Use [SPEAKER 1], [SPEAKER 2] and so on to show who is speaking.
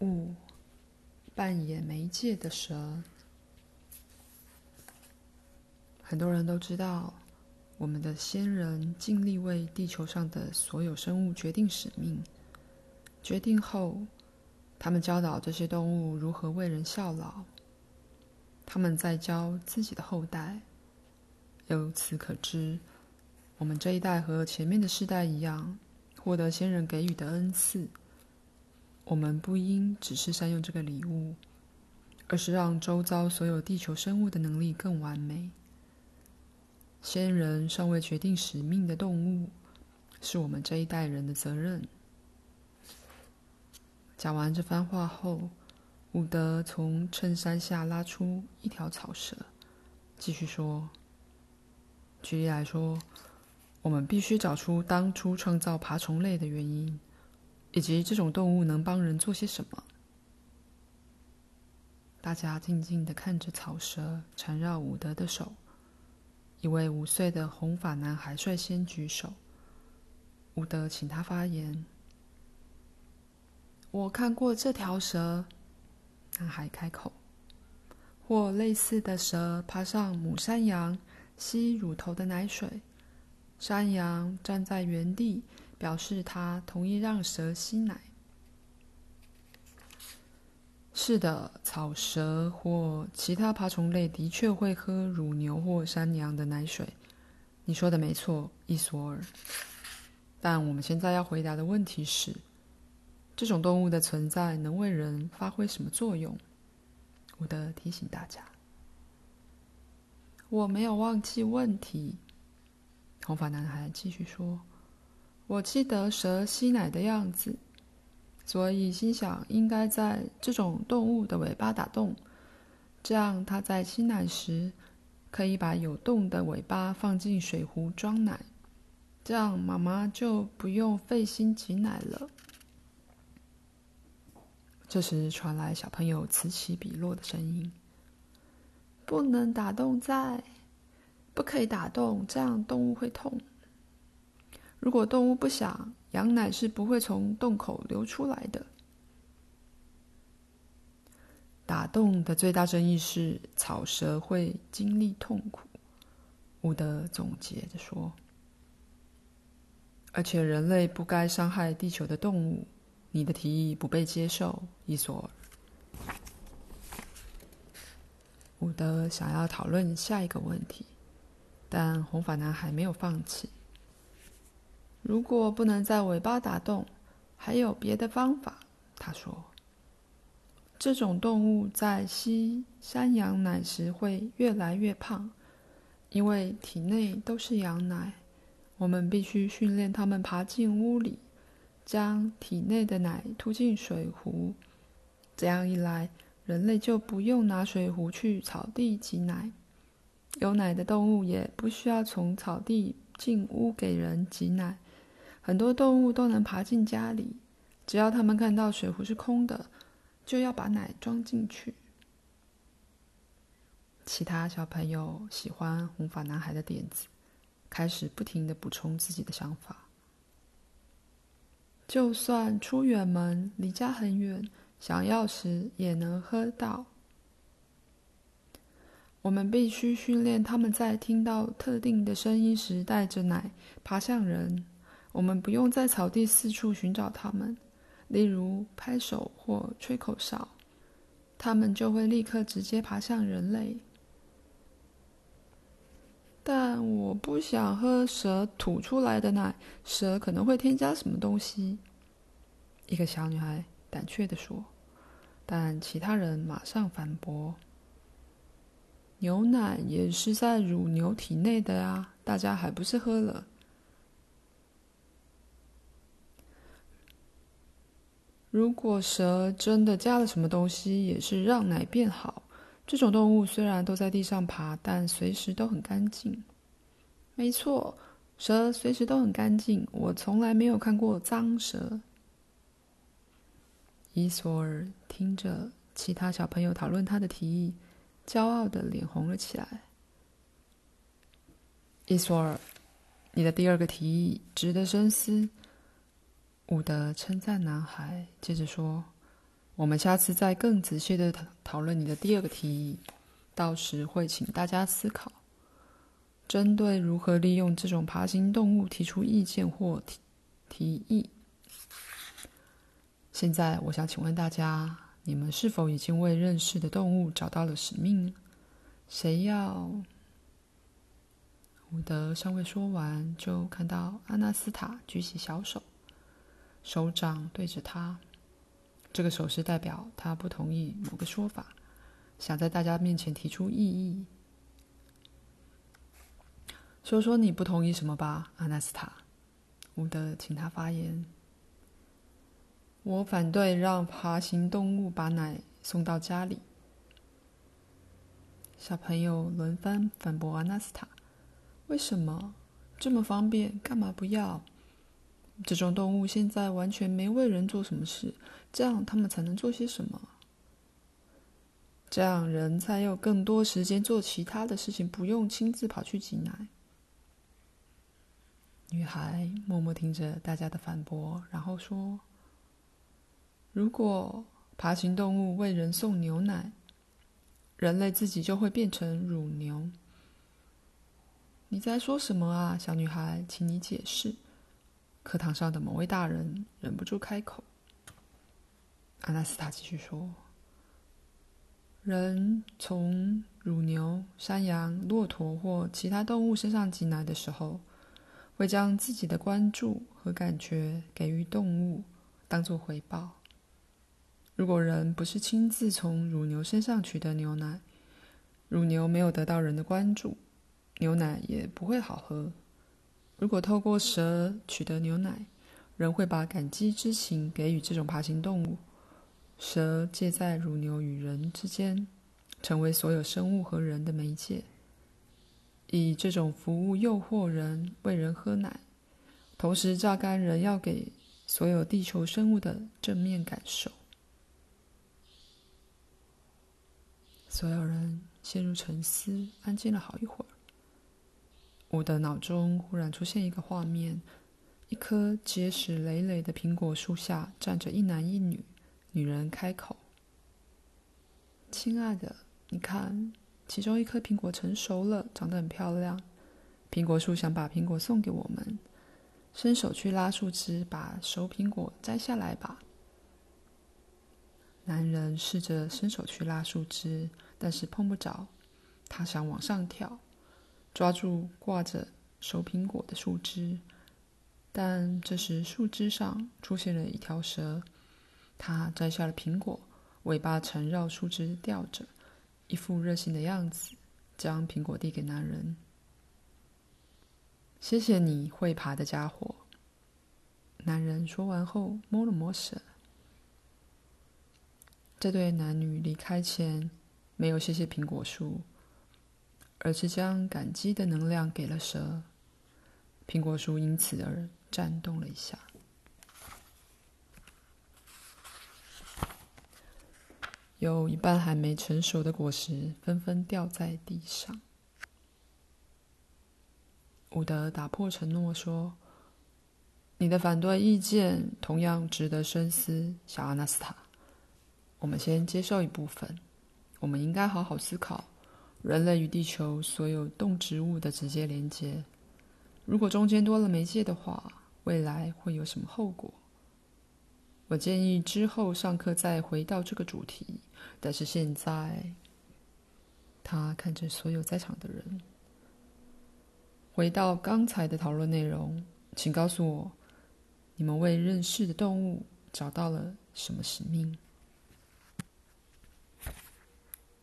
[SPEAKER 1] 五、扮演媒介的蛇。很多人都知道，我们的先人尽力为地球上的所有生物决定使命。决定后，他们教导这些动物如何为人效劳。他们在教自己的后代。由此可知，我们这一代和前面的世代一样，获得先人给予的恩赐。我们不应只是善用这个礼物，而是让周遭所有地球生物的能力更完美。先人尚未决定使命的动物，是我们这一代人的责任。讲完这番话后，伍德从衬衫下拉出一条草蛇，继续说。举例来说，我们必须找出当初创造爬虫类的原因，以及这种动物能帮人做些什么。大家静静地看着草蛇缠绕伍德的手。一位五岁的红发男孩率先举手，伍德请他发言。我看过这条蛇，男孩开口，或类似的蛇爬上母山羊。吸乳头的奶水，山羊站在原地，表示他同意让蛇吸奶。是的，草蛇或其他爬虫类的确会喝乳牛或山羊的奶水。你说的没错，伊索尔。但我们现在要回答的问题是：这种动物的存在能为人发挥什么作用？伍德提醒大家。我没有忘记问题，红发男孩继续说：“我记得蛇吸奶的样子，所以心想应该在这种动物的尾巴打洞，这样它在吸奶时可以把有洞的尾巴放进水壶装奶，这样妈妈就不用费心挤奶了。”这时传来小朋友此起彼落的声音。不能打洞在，不可以打洞，这样动物会痛。如果动物不想，羊奶是不会从洞口流出来的。打洞的最大争议是草蛇会经历痛苦，伍德总结着说。而且人类不该伤害地球的动物。你的提议不被接受，伊索尔。伍德想要讨论下一个问题，但红发男孩没有放弃。如果不能在尾巴打洞，还有别的方法。他说：“这种动物在吸山羊奶时会越来越胖，因为体内都是羊奶。我们必须训练它们爬进屋里，将体内的奶吐进水壶。这样一来。”人类就不用拿水壶去草地挤奶，有奶的动物也不需要从草地进屋给人挤奶。很多动物都能爬进家里，只要他们看到水壶是空的，就要把奶装进去。其他小朋友喜欢红发男孩的点子，开始不停地补充自己的想法。就算出远门，离家很远。想要时也能喝到。我们必须训练他们在听到特定的声音时带着奶爬向人。我们不用在草地四处寻找他们，例如拍手或吹口哨，他们就会立刻直接爬向人类。但我不想喝蛇吐出来的奶，蛇可能会添加什么东西。一个小女孩。胆怯地说，但其他人马上反驳：“牛奶也是在乳牛体内的呀，大家还不是喝了？如果蛇真的加了什么东西，也是让奶变好。这种动物虽然都在地上爬，但随时都很干净。没错，蛇随时都很干净，我从来没有看过脏蛇。”伊索尔听着其他小朋友讨论他的提议，骄傲的脸红了起来。伊索尔，你的第二个提议值得深思。伍德称赞男孩，接着说：“我们下次再更仔细的讨讨论你的第二个提议，到时会请大家思考，针对如何利用这种爬行动物提出意见或提提议。现在，我想请问大家，你们是否已经为认识的动物找到了使命呢？谁要？伍德尚未说完，就看到阿纳斯塔举起小手，手掌对着他。这个手势代表他不同意某个说法，想在大家面前提出异议。说说你不同意什么吧，阿纳斯塔。伍德请他发言。我反对让爬行动物把奶送到家里。小朋友轮番反驳阿纳斯塔：“为什么这么方便？干嘛不要？这种动物现在完全没为人做什么事。”这样他们才能做些什么？这样人才有更多时间做其他的事情，不用亲自跑去挤奶。女孩默默听着大家的反驳，然后说：“如果爬行动物为人送牛奶，人类自己就会变成乳牛。”你在说什么啊，小女孩？请你解释。课堂上的某位大人忍不住开口。阿纳斯塔继续说：“人从乳牛、山羊、骆驼或其他动物身上挤奶的时候，会将自己的关注和感觉给予动物，当做回报。如果人不是亲自从乳牛身上取得牛奶，乳牛没有得到人的关注，牛奶也不会好喝。如果透过蛇取得牛奶，人会把感激之情给予这种爬行动物。”蛇介在乳牛与人之间，成为所有生物和人的媒介，以这种服务诱惑人喂人喝奶，同时榨干人要给所有地球生物的正面感受。所有人陷入沉思，安静了好一会儿。我的脑中忽然出现一个画面：一棵结实累累的苹果树下站着一男一女。女人开口：“亲爱的，你看，其中一颗苹果成熟了，长得很漂亮。苹果树想把苹果送给我们，伸手去拉树枝，把熟苹果摘下来吧。”男人试着伸手去拉树枝，但是碰不着。他想往上跳，抓住挂着熟苹果的树枝，但这时树枝上出现了一条蛇。他摘下了苹果，尾巴缠绕树枝吊着，一副热心的样子，将苹果递给男人。谢谢你，会爬的家伙。男人说完后摸了摸蛇。这对男女离开前没有谢谢苹果树，而是将感激的能量给了蛇。苹果树因此而颤动了一下。有一半还没成熟的果实纷纷掉在地上。伍德打破承诺说：“你的反对意见同样值得深思，小阿纳斯塔。我们先接受一部分。我们应该好好思考人类与地球所有动植物的直接连接。如果中间多了媒介的话，未来会有什么后果？”我建议之后上课再回到这个主题，但是现在，他看着所有在场的人，回到刚才的讨论内容，请告诉我，你们为认识的动物找到了什么使命？